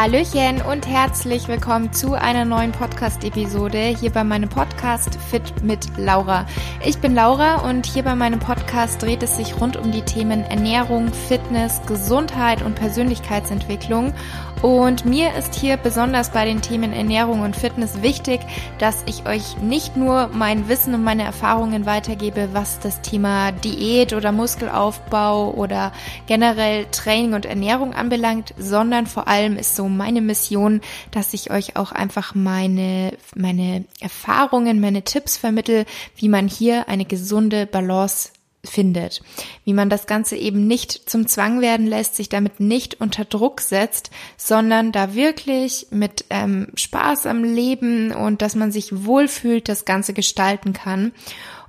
Hallöchen und herzlich willkommen zu einer neuen Podcast-Episode hier bei meinem Podcast Fit mit Laura. Ich bin Laura und hier bei meinem Podcast dreht es sich rund um die Themen Ernährung, Fitness, Gesundheit und Persönlichkeitsentwicklung. Und mir ist hier besonders bei den Themen Ernährung und Fitness wichtig, dass ich euch nicht nur mein Wissen und meine Erfahrungen weitergebe, was das Thema Diät oder Muskelaufbau oder generell Training und Ernährung anbelangt, sondern vor allem ist so meine Mission, dass ich euch auch einfach meine, meine Erfahrungen, meine Tipps vermittel, wie man hier eine gesunde Balance findet, wie man das Ganze eben nicht zum Zwang werden lässt, sich damit nicht unter Druck setzt, sondern da wirklich mit ähm, Spaß am Leben und dass man sich wohlfühlt, das Ganze gestalten kann.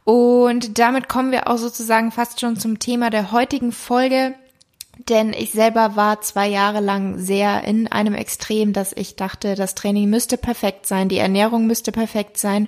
Und damit kommen wir auch sozusagen fast schon zum Thema der heutigen Folge. Denn ich selber war zwei Jahre lang sehr in einem Extrem, dass ich dachte, das Training müsste perfekt sein, die Ernährung müsste perfekt sein.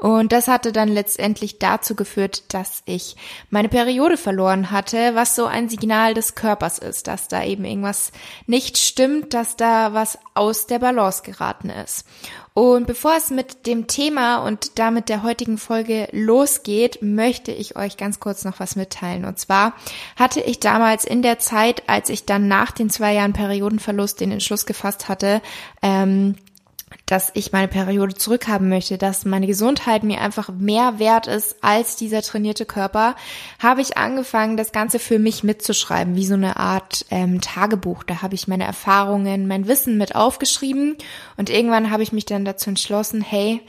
Und das hatte dann letztendlich dazu geführt, dass ich meine Periode verloren hatte, was so ein Signal des Körpers ist, dass da eben irgendwas nicht stimmt, dass da was aus der Balance geraten ist. Und bevor es mit dem Thema und damit der heutigen Folge losgeht, möchte ich euch ganz kurz noch was mitteilen. Und zwar hatte ich damals in der Zeit, als ich dann nach den zwei Jahren Periodenverlust den Entschluss gefasst hatte, ähm, dass ich meine Periode zurückhaben möchte, dass meine Gesundheit mir einfach mehr wert ist als dieser trainierte Körper, habe ich angefangen, das Ganze für mich mitzuschreiben, wie so eine Art ähm, Tagebuch. Da habe ich meine Erfahrungen, mein Wissen mit aufgeschrieben und irgendwann habe ich mich dann dazu entschlossen, hey,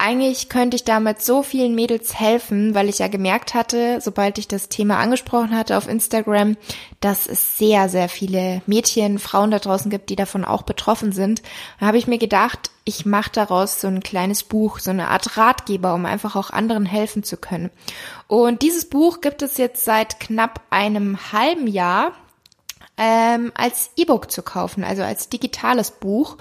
eigentlich könnte ich damit so vielen Mädels helfen, weil ich ja gemerkt hatte, sobald ich das Thema angesprochen hatte auf Instagram, dass es sehr, sehr viele Mädchen, Frauen da draußen gibt, die davon auch betroffen sind. Da habe ich mir gedacht, ich mache daraus so ein kleines Buch, so eine Art Ratgeber, um einfach auch anderen helfen zu können. Und dieses Buch gibt es jetzt seit knapp einem halben Jahr ähm, als E-Book zu kaufen, also als digitales Buch.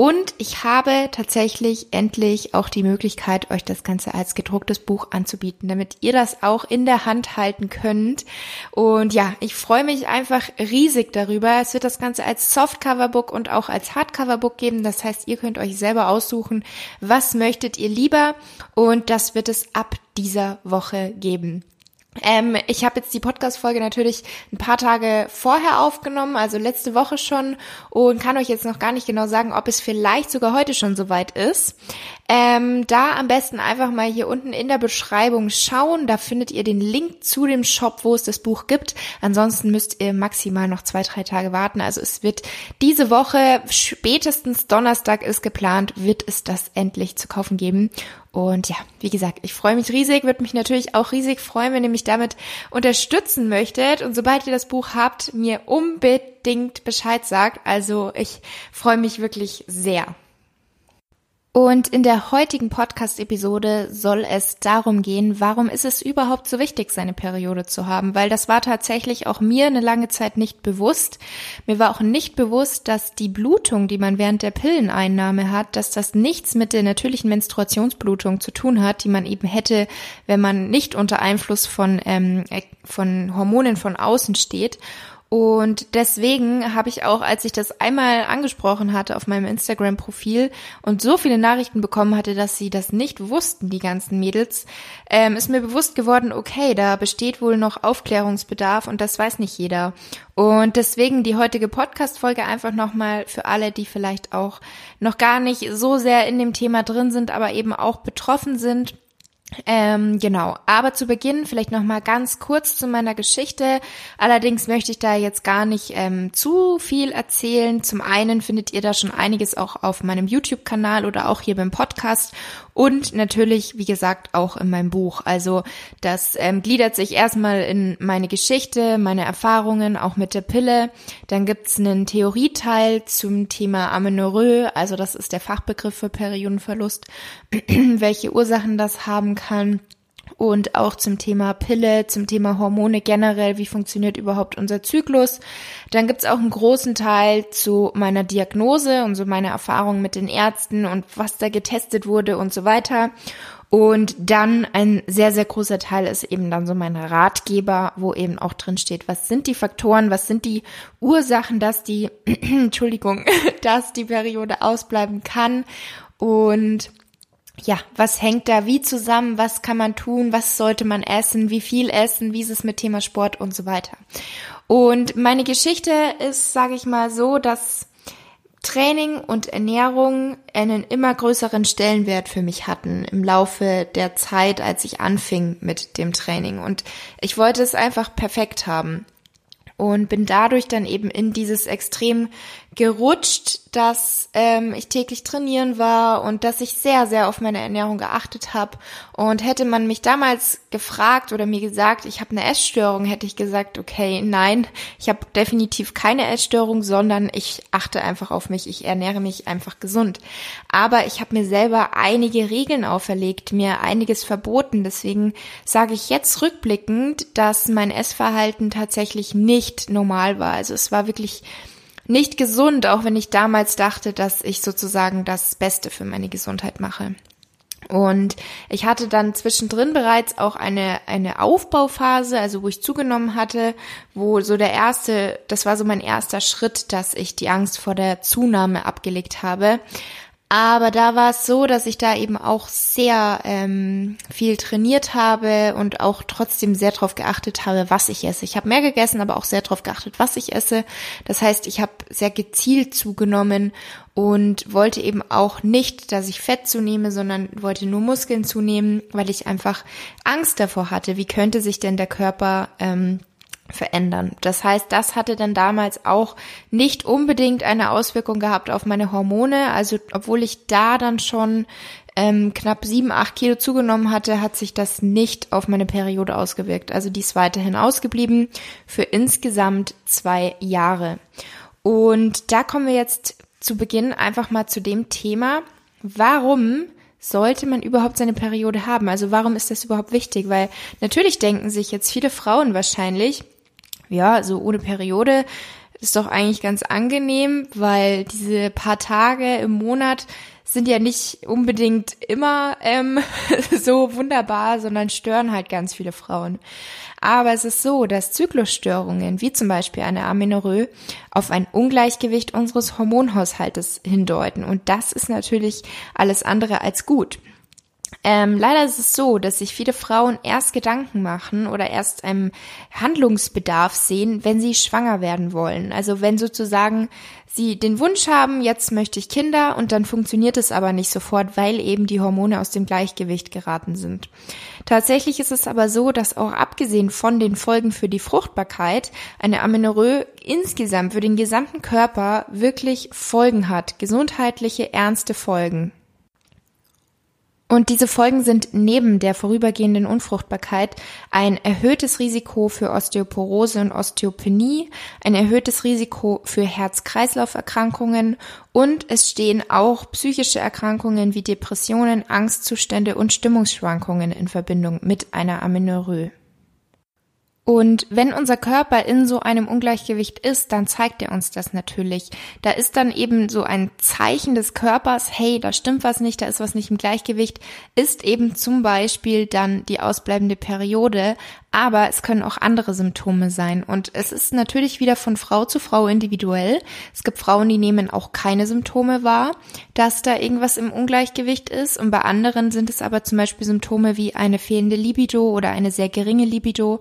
Und ich habe tatsächlich endlich auch die Möglichkeit, euch das Ganze als gedrucktes Buch anzubieten, damit ihr das auch in der Hand halten könnt. Und ja, ich freue mich einfach riesig darüber. Es wird das Ganze als Softcover-Book und auch als Hardcover-Book geben. Das heißt, ihr könnt euch selber aussuchen, was möchtet ihr lieber. Und das wird es ab dieser Woche geben. Ähm, ich habe jetzt die Podcast-Folge natürlich ein paar Tage vorher aufgenommen, also letzte Woche schon, und kann euch jetzt noch gar nicht genau sagen, ob es vielleicht sogar heute schon soweit ist. Ähm, da am besten einfach mal hier unten in der Beschreibung schauen. Da findet ihr den Link zu dem Shop, wo es das Buch gibt. Ansonsten müsst ihr maximal noch zwei, drei Tage warten. Also es wird diese Woche, spätestens Donnerstag ist geplant, wird es das endlich zu kaufen geben. Und ja, wie gesagt, ich freue mich riesig, würde mich natürlich auch riesig freuen, wenn ihr mich damit unterstützen möchtet. Und sobald ihr das Buch habt, mir unbedingt Bescheid sagt. Also ich freue mich wirklich sehr. Und in der heutigen Podcast-Episode soll es darum gehen, warum ist es überhaupt so wichtig, seine Periode zu haben? Weil das war tatsächlich auch mir eine lange Zeit nicht bewusst. Mir war auch nicht bewusst, dass die Blutung, die man während der Pilleneinnahme hat, dass das nichts mit der natürlichen Menstruationsblutung zu tun hat, die man eben hätte, wenn man nicht unter Einfluss von, ähm, von Hormonen von außen steht. Und deswegen habe ich auch, als ich das einmal angesprochen hatte auf meinem Instagram-Profil und so viele Nachrichten bekommen hatte, dass sie das nicht wussten, die ganzen Mädels, ähm, ist mir bewusst geworden, okay, da besteht wohl noch Aufklärungsbedarf und das weiß nicht jeder. Und deswegen die heutige Podcast-Folge einfach nochmal für alle, die vielleicht auch noch gar nicht so sehr in dem Thema drin sind, aber eben auch betroffen sind ähm, genau, aber zu Beginn vielleicht noch mal ganz kurz zu meiner Geschichte. Allerdings möchte ich da jetzt gar nicht ähm, zu viel erzählen. Zum einen findet ihr da schon einiges auch auf meinem YouTube-Kanal oder auch hier beim Podcast und natürlich, wie gesagt, auch in meinem Buch. Also das ähm, gliedert sich erstmal in meine Geschichte, meine Erfahrungen, auch mit der Pille. Dann gibt's einen Theorieteil zum Thema Amenorrhoe, also das ist der Fachbegriff für Periodenverlust, welche Ursachen das haben kann und auch zum Thema Pille, zum Thema Hormone generell, wie funktioniert überhaupt unser Zyklus. Dann gibt's auch einen großen Teil zu meiner Diagnose und so meine Erfahrungen mit den Ärzten und was da getestet wurde und so weiter. Und dann ein sehr, sehr großer Teil ist eben dann so mein Ratgeber, wo eben auch drin steht, was sind die Faktoren, was sind die Ursachen, dass die, Entschuldigung, dass die Periode ausbleiben kann und ja, was hängt da wie zusammen, was kann man tun, was sollte man essen, wie viel essen, wie ist es mit Thema Sport und so weiter. Und meine Geschichte ist, sage ich mal so, dass Training und Ernährung einen immer größeren Stellenwert für mich hatten im Laufe der Zeit, als ich anfing mit dem Training. Und ich wollte es einfach perfekt haben und bin dadurch dann eben in dieses Extrem gerutscht, dass ähm, ich täglich trainieren war und dass ich sehr, sehr auf meine Ernährung geachtet habe. Und hätte man mich damals gefragt oder mir gesagt, ich habe eine Essstörung, hätte ich gesagt, okay, nein, ich habe definitiv keine Essstörung, sondern ich achte einfach auf mich, ich ernähre mich einfach gesund. Aber ich habe mir selber einige Regeln auferlegt, mir einiges verboten. Deswegen sage ich jetzt rückblickend, dass mein Essverhalten tatsächlich nicht normal war. Also es war wirklich nicht gesund, auch wenn ich damals dachte, dass ich sozusagen das Beste für meine Gesundheit mache. Und ich hatte dann zwischendrin bereits auch eine, eine Aufbauphase, also wo ich zugenommen hatte, wo so der erste, das war so mein erster Schritt, dass ich die Angst vor der Zunahme abgelegt habe. Aber da war es so, dass ich da eben auch sehr ähm, viel trainiert habe und auch trotzdem sehr darauf geachtet habe, was ich esse. Ich habe mehr gegessen, aber auch sehr darauf geachtet, was ich esse. Das heißt, ich habe sehr gezielt zugenommen und wollte eben auch nicht, dass ich Fett zunehme, sondern wollte nur Muskeln zunehmen, weil ich einfach Angst davor hatte, wie könnte sich denn der Körper ähm, verändern. Das heißt, das hatte dann damals auch nicht unbedingt eine Auswirkung gehabt auf meine Hormone. Also obwohl ich da dann schon ähm, knapp sieben, acht Kilo zugenommen hatte, hat sich das nicht auf meine Periode ausgewirkt. Also die ist weiterhin ausgeblieben für insgesamt zwei Jahre. Und da kommen wir jetzt zu Beginn einfach mal zu dem Thema, warum sollte man überhaupt seine Periode haben? Also warum ist das überhaupt wichtig? Weil natürlich denken sich jetzt viele Frauen wahrscheinlich, ja, so ohne Periode ist doch eigentlich ganz angenehm, weil diese paar Tage im Monat sind ja nicht unbedingt immer ähm, so wunderbar, sondern stören halt ganz viele Frauen. Aber es ist so, dass Zyklusstörungen, wie zum Beispiel eine Amenorrhoe, auf ein Ungleichgewicht unseres Hormonhaushaltes hindeuten. Und das ist natürlich alles andere als gut. Ähm, leider ist es so, dass sich viele Frauen erst Gedanken machen oder erst einem Handlungsbedarf sehen, wenn sie schwanger werden wollen. Also wenn sozusagen sie den Wunsch haben, jetzt möchte ich Kinder und dann funktioniert es aber nicht sofort, weil eben die Hormone aus dem Gleichgewicht geraten sind. Tatsächlich ist es aber so, dass auch abgesehen von den Folgen für die Fruchtbarkeit eine Amenorrhoe insgesamt für den gesamten Körper wirklich Folgen hat, gesundheitliche ernste Folgen. Und diese Folgen sind neben der vorübergehenden Unfruchtbarkeit ein erhöhtes Risiko für Osteoporose und Osteopenie, ein erhöhtes Risiko für Herz-Kreislauf-Erkrankungen und es stehen auch psychische Erkrankungen wie Depressionen, Angstzustände und Stimmungsschwankungen in Verbindung mit einer Amenorrhoe. Und wenn unser Körper in so einem Ungleichgewicht ist, dann zeigt er uns das natürlich. Da ist dann eben so ein Zeichen des Körpers, hey, da stimmt was nicht, da ist was nicht im Gleichgewicht, ist eben zum Beispiel dann die ausbleibende Periode, aber es können auch andere Symptome sein. Und es ist natürlich wieder von Frau zu Frau individuell. Es gibt Frauen, die nehmen auch keine Symptome wahr, dass da irgendwas im Ungleichgewicht ist. Und bei anderen sind es aber zum Beispiel Symptome wie eine fehlende Libido oder eine sehr geringe Libido,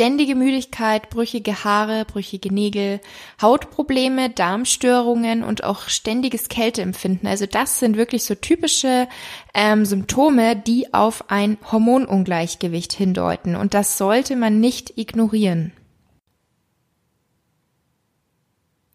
ständige Müdigkeit, brüchige Haare, brüchige Nägel, Hautprobleme, Darmstörungen und auch ständiges Kälteempfinden. Also das sind wirklich so typische ähm, Symptome, die auf ein Hormonungleichgewicht hindeuten. Und das sollte man nicht ignorieren.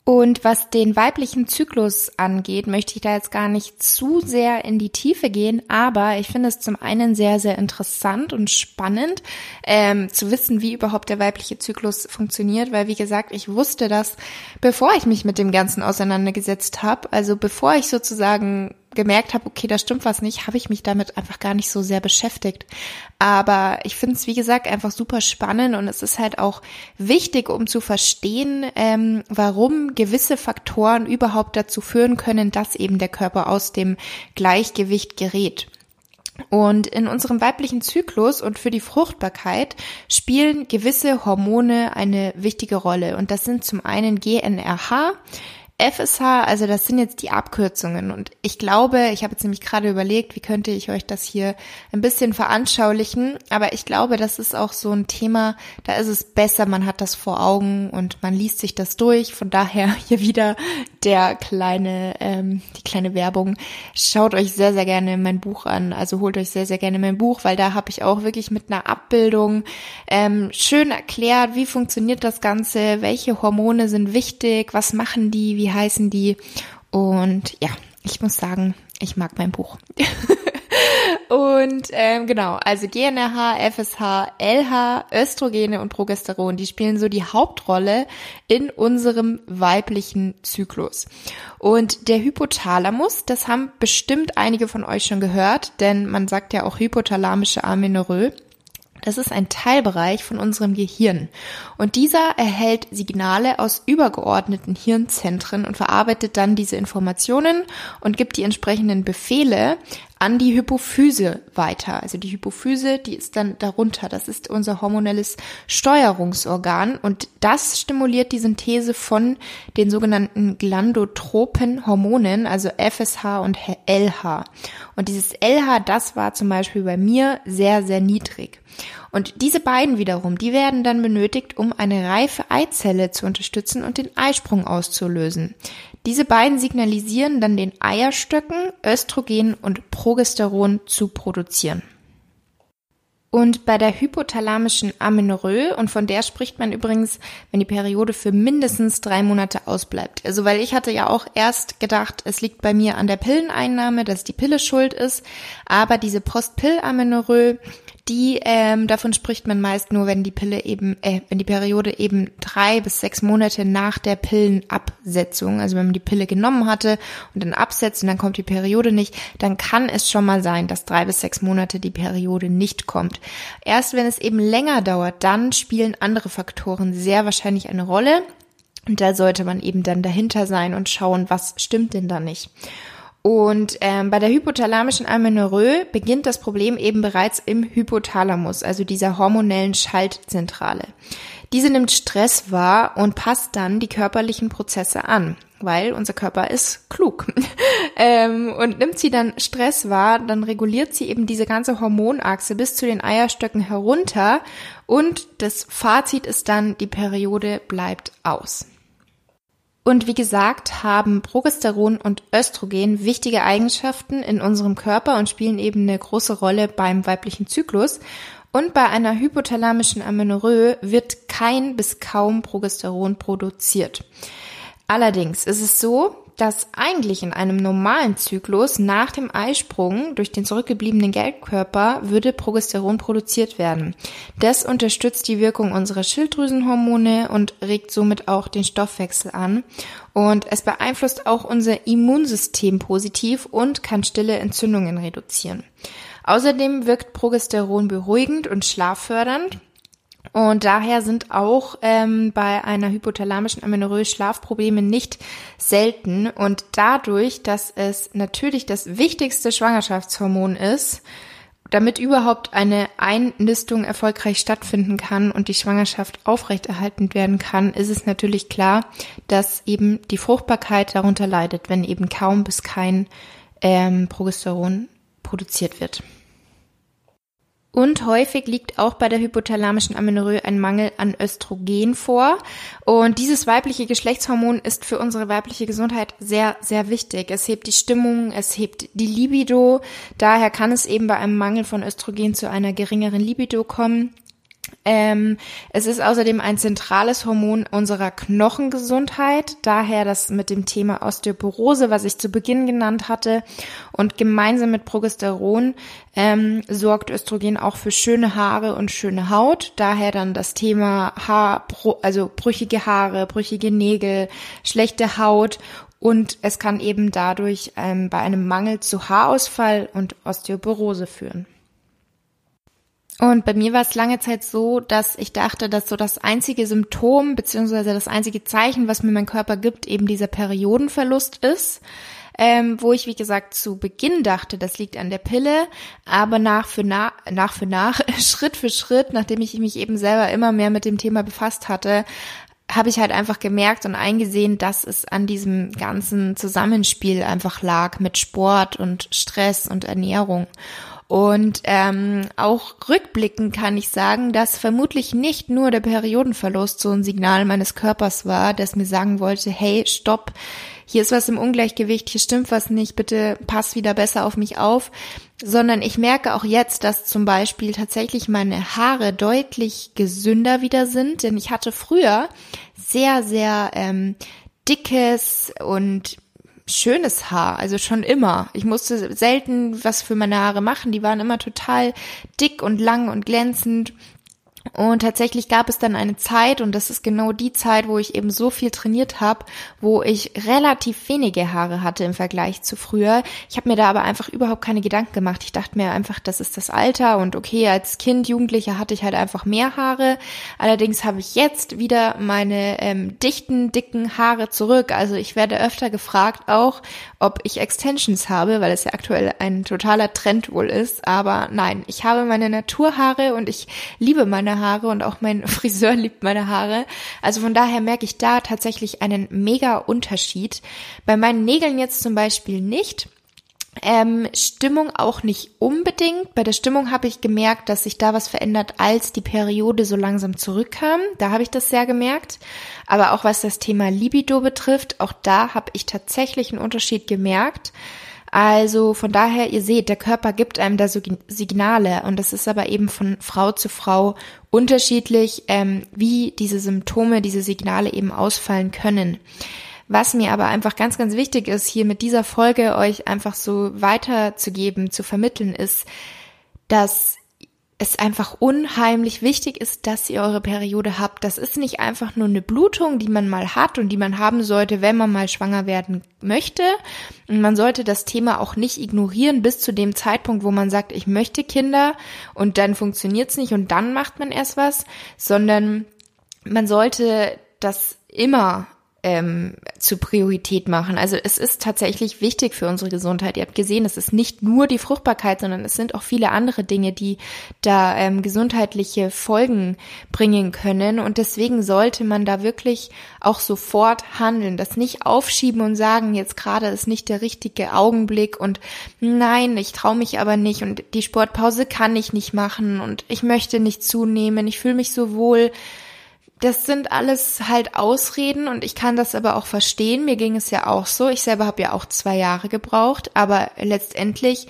Und was den weiblichen Zyklus angeht, möchte ich da jetzt gar nicht zu sehr in die Tiefe gehen, aber ich finde es zum einen sehr, sehr interessant und spannend ähm, zu wissen, wie überhaupt der weibliche Zyklus funktioniert, weil wie gesagt, ich wusste das, bevor ich mich mit dem Ganzen auseinandergesetzt habe, also bevor ich sozusagen gemerkt habe, okay, da stimmt was nicht, habe ich mich damit einfach gar nicht so sehr beschäftigt. Aber ich finde es, wie gesagt, einfach super spannend und es ist halt auch wichtig, um zu verstehen, ähm, warum gewisse Faktoren überhaupt dazu führen können, dass eben der Körper aus dem Gleichgewicht gerät. Und in unserem weiblichen Zyklus und für die Fruchtbarkeit spielen gewisse Hormone eine wichtige Rolle. Und das sind zum einen GNRH, FSH, also das sind jetzt die Abkürzungen. Und ich glaube, ich habe jetzt nämlich gerade überlegt, wie könnte ich euch das hier ein bisschen veranschaulichen. Aber ich glaube, das ist auch so ein Thema, da ist es besser, man hat das vor Augen und man liest sich das durch. Von daher hier wieder der kleine, ähm, die kleine Werbung. Schaut euch sehr, sehr gerne mein Buch an. Also holt euch sehr, sehr gerne mein Buch, weil da habe ich auch wirklich mit einer Abbildung ähm, schön erklärt, wie funktioniert das Ganze, welche Hormone sind wichtig, was machen die, wie wie heißen die? Und ja, ich muss sagen, ich mag mein Buch. und ähm, genau, also GNRH, FSH, LH, Östrogene und Progesteron, die spielen so die Hauptrolle in unserem weiblichen Zyklus. Und der Hypothalamus, das haben bestimmt einige von euch schon gehört, denn man sagt ja auch hypothalamische Amenorrhoe. Das ist ein Teilbereich von unserem Gehirn. Und dieser erhält Signale aus übergeordneten Hirnzentren und verarbeitet dann diese Informationen und gibt die entsprechenden Befehle an die Hypophyse weiter. Also die Hypophyse, die ist dann darunter. Das ist unser hormonelles Steuerungsorgan und das stimuliert die Synthese von den sogenannten glandotropen Hormonen, also FSH und LH. Und dieses LH, das war zum Beispiel bei mir sehr, sehr niedrig. Und diese beiden wiederum, die werden dann benötigt, um eine reife Eizelle zu unterstützen und den Eisprung auszulösen. Diese beiden signalisieren dann den Eierstöcken, Östrogen und Progesteron zu produzieren. Und bei der hypothalamischen Amenorrhoe, und von der spricht man übrigens, wenn die Periode für mindestens drei Monate ausbleibt. Also weil ich hatte ja auch erst gedacht, es liegt bei mir an der Pilleneinnahme, dass die Pille schuld ist, aber diese Postpill-Amenorrhoe, die ähm, davon spricht man meist nur, wenn die Pille eben, äh, wenn die Periode eben drei bis sechs Monate nach der Pillenabsetzung, also wenn man die Pille genommen hatte und dann absetzt und dann kommt die Periode nicht, dann kann es schon mal sein, dass drei bis sechs Monate die Periode nicht kommt. Erst wenn es eben länger dauert, dann spielen andere Faktoren sehr wahrscheinlich eine Rolle. Und da sollte man eben dann dahinter sein und schauen, was stimmt denn da nicht. Und ähm, bei der hypothalamischen Amenorrhoe beginnt das Problem eben bereits im Hypothalamus, also dieser hormonellen Schaltzentrale. Diese nimmt Stress wahr und passt dann die körperlichen Prozesse an, weil unser Körper ist klug. ähm, und nimmt sie dann Stress wahr, dann reguliert sie eben diese ganze Hormonachse bis zu den Eierstöcken herunter und das Fazit ist dann, die Periode bleibt aus. Und wie gesagt, haben Progesteron und Östrogen wichtige Eigenschaften in unserem Körper und spielen eben eine große Rolle beim weiblichen Zyklus. Und bei einer hypothalamischen Amenorrhoe wird kein bis kaum Progesteron produziert. Allerdings ist es so, dass eigentlich in einem normalen Zyklus nach dem Eisprung durch den zurückgebliebenen Gelbkörper würde Progesteron produziert werden. Das unterstützt die Wirkung unserer Schilddrüsenhormone und regt somit auch den Stoffwechsel an. Und es beeinflusst auch unser Immunsystem positiv und kann stille Entzündungen reduzieren. Außerdem wirkt Progesteron beruhigend und schlaffördernd und daher sind auch ähm, bei einer hypothalamischen Amenorrhoe Schlafprobleme nicht selten. Und dadurch, dass es natürlich das wichtigste Schwangerschaftshormon ist, damit überhaupt eine Einnistung erfolgreich stattfinden kann und die Schwangerschaft aufrechterhalten werden kann, ist es natürlich klar, dass eben die Fruchtbarkeit darunter leidet, wenn eben kaum bis kein ähm, Progesteron produziert wird. Und häufig liegt auch bei der hypothalamischen Amenorrhoe ein Mangel an Östrogen vor. Und dieses weibliche Geschlechtshormon ist für unsere weibliche Gesundheit sehr, sehr wichtig. Es hebt die Stimmung, es hebt die Libido. Daher kann es eben bei einem Mangel von Östrogen zu einer geringeren Libido kommen. Ähm, es ist außerdem ein zentrales Hormon unserer Knochengesundheit, daher das mit dem Thema Osteoporose, was ich zu Beginn genannt hatte. Und gemeinsam mit Progesteron ähm, sorgt Östrogen auch für schöne Haare und schöne Haut. Daher dann das Thema Haar, also brüchige Haare, brüchige Nägel, schlechte Haut. Und es kann eben dadurch ähm, bei einem Mangel zu Haarausfall und Osteoporose führen. Und bei mir war es lange Zeit so, dass ich dachte, dass so das einzige Symptom beziehungsweise das einzige Zeichen, was mir mein Körper gibt, eben dieser Periodenverlust ist. ähm, wo ich, wie gesagt, zu Beginn dachte, das liegt an der Pille, aber nach für nach, nach für nach, Schritt für Schritt, nachdem ich mich eben selber immer mehr mit dem Thema befasst hatte, habe ich halt einfach gemerkt und eingesehen, dass es an diesem ganzen Zusammenspiel einfach lag mit Sport und Stress und Ernährung. Und ähm, auch rückblickend kann ich sagen, dass vermutlich nicht nur der Periodenverlust so ein Signal meines Körpers war, das mir sagen wollte, hey, stopp, hier ist was im Ungleichgewicht, hier stimmt was nicht, bitte pass wieder besser auf mich auf, sondern ich merke auch jetzt, dass zum Beispiel tatsächlich meine Haare deutlich gesünder wieder sind, denn ich hatte früher sehr, sehr ähm, dickes und schönes Haar, also schon immer. Ich musste selten was für meine Haare machen, die waren immer total dick und lang und glänzend und tatsächlich gab es dann eine Zeit, und das ist genau die Zeit, wo ich eben so viel trainiert habe, wo ich relativ wenige Haare hatte im Vergleich zu früher. Ich habe mir da aber einfach überhaupt keine Gedanken gemacht. Ich dachte mir einfach, das ist das Alter und okay, als Kind, Jugendlicher hatte ich halt einfach mehr Haare. Allerdings habe ich jetzt wieder meine ähm, dichten, dicken Haare zurück. Also ich werde öfter gefragt auch, ob ich Extensions habe, weil es ja aktuell ein totaler Trend wohl ist. Aber nein, ich habe meine Naturhaare und ich liebe meine Haare und auch mein Friseur liebt meine Haare. Also von daher merke ich da tatsächlich einen mega Unterschied. Bei meinen Nägeln jetzt zum Beispiel nicht. Ähm, Stimmung auch nicht unbedingt. Bei der Stimmung habe ich gemerkt, dass sich da was verändert, als die Periode so langsam zurückkam. Da habe ich das sehr gemerkt. Aber auch was das Thema Libido betrifft, auch da habe ich tatsächlich einen Unterschied gemerkt. Also von daher, ihr seht, der Körper gibt einem da Signale und das ist aber eben von Frau zu Frau unterschiedlich, ähm, wie diese Symptome, diese Signale eben ausfallen können. Was mir aber einfach ganz, ganz wichtig ist, hier mit dieser Folge euch einfach so weiterzugeben, zu vermitteln, ist, dass es einfach unheimlich wichtig ist, dass ihr eure Periode habt. Das ist nicht einfach nur eine Blutung, die man mal hat und die man haben sollte, wenn man mal schwanger werden möchte. Und man sollte das Thema auch nicht ignorieren bis zu dem Zeitpunkt, wo man sagt, ich möchte Kinder und dann funktioniert's nicht und dann macht man erst was, sondern man sollte das immer ähm, zur Priorität machen. Also es ist tatsächlich wichtig für unsere Gesundheit. Ihr habt gesehen, es ist nicht nur die Fruchtbarkeit, sondern es sind auch viele andere Dinge, die da ähm, gesundheitliche Folgen bringen können. Und deswegen sollte man da wirklich auch sofort handeln, das nicht aufschieben und sagen, jetzt gerade ist nicht der richtige Augenblick und nein, ich traue mich aber nicht und die Sportpause kann ich nicht machen und ich möchte nicht zunehmen, ich fühle mich so wohl das sind alles halt Ausreden und ich kann das aber auch verstehen. Mir ging es ja auch so. Ich selber habe ja auch zwei Jahre gebraucht, aber letztendlich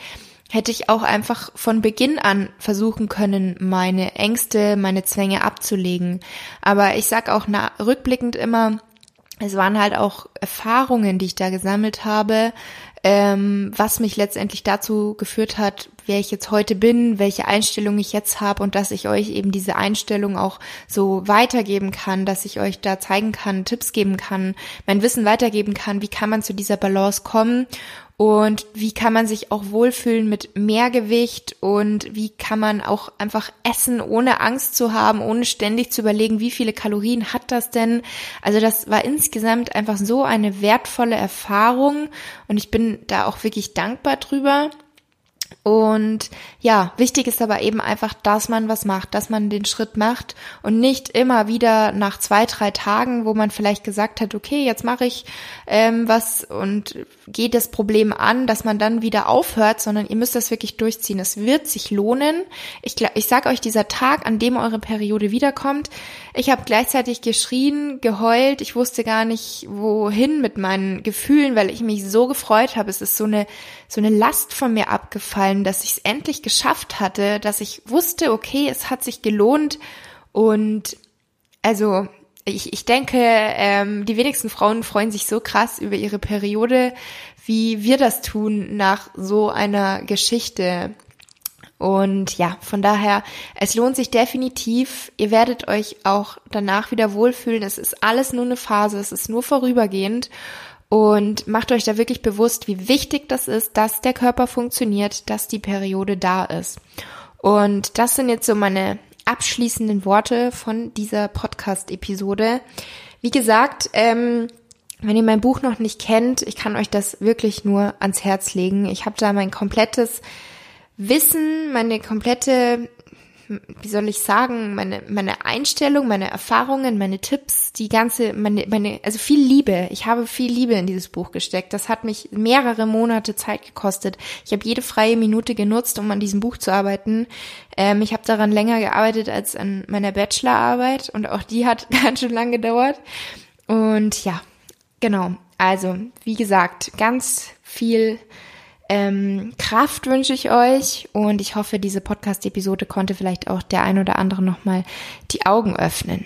hätte ich auch einfach von Beginn an versuchen können, meine Ängste, meine Zwänge abzulegen. Aber ich sag auch na, rückblickend immer, es waren halt auch Erfahrungen, die ich da gesammelt habe, ähm, was mich letztendlich dazu geführt hat, wer ich jetzt heute bin, welche Einstellung ich jetzt habe und dass ich euch eben diese Einstellung auch so weitergeben kann, dass ich euch da zeigen kann, Tipps geben kann, mein Wissen weitergeben kann, wie kann man zu dieser Balance kommen und wie kann man sich auch wohlfühlen mit Mehrgewicht und wie kann man auch einfach essen, ohne Angst zu haben, ohne ständig zu überlegen, wie viele Kalorien hat das denn. Also das war insgesamt einfach so eine wertvolle Erfahrung und ich bin da auch wirklich dankbar drüber. Und ja, wichtig ist aber eben einfach, dass man was macht, dass man den Schritt macht und nicht immer wieder nach zwei, drei Tagen, wo man vielleicht gesagt hat, okay, jetzt mache ich ähm, was und gehe das Problem an, dass man dann wieder aufhört, sondern ihr müsst das wirklich durchziehen. Es wird sich lohnen. Ich, ich sage euch, dieser Tag, an dem eure Periode wiederkommt, ich habe gleichzeitig geschrien, geheult, ich wusste gar nicht, wohin mit meinen Gefühlen, weil ich mich so gefreut habe. Es ist so eine, so eine Last von mir abgefallen sein, dass ich es endlich geschafft hatte, dass ich wusste, okay, es hat sich gelohnt und also ich, ich denke, ähm, die wenigsten Frauen freuen sich so krass über ihre Periode, wie wir das tun nach so einer Geschichte. Und ja, von daher, es lohnt sich definitiv. Ihr werdet euch auch danach wieder wohlfühlen. Es ist alles nur eine Phase, es ist nur vorübergehend. Und macht euch da wirklich bewusst, wie wichtig das ist, dass der Körper funktioniert, dass die Periode da ist. Und das sind jetzt so meine abschließenden Worte von dieser Podcast-Episode. Wie gesagt, ähm, Wenn ihr mein Buch noch nicht kennt, ich kann euch das wirklich nur ans Herz legen. Ich habe da mein komplettes Wissen, meine komplette wie soll ich sagen, meine, meine Einstellung, meine Erfahrungen, meine Tipps, die ganze, meine, meine, also viel Liebe. Ich habe viel Liebe in dieses Buch gesteckt. Das hat mich mehrere Monate Zeit gekostet. Ich habe jede freie Minute genutzt, um an diesem Buch zu arbeiten. Ähm, ich habe daran länger gearbeitet als an meiner Bachelorarbeit und auch die hat ganz schön lang gedauert. Und ja, genau. Also, wie gesagt, ganz viel ähm, Kraft wünsche ich euch und ich hoffe, diese Podcast-Episode konnte vielleicht auch der ein oder andere nochmal die Augen öffnen.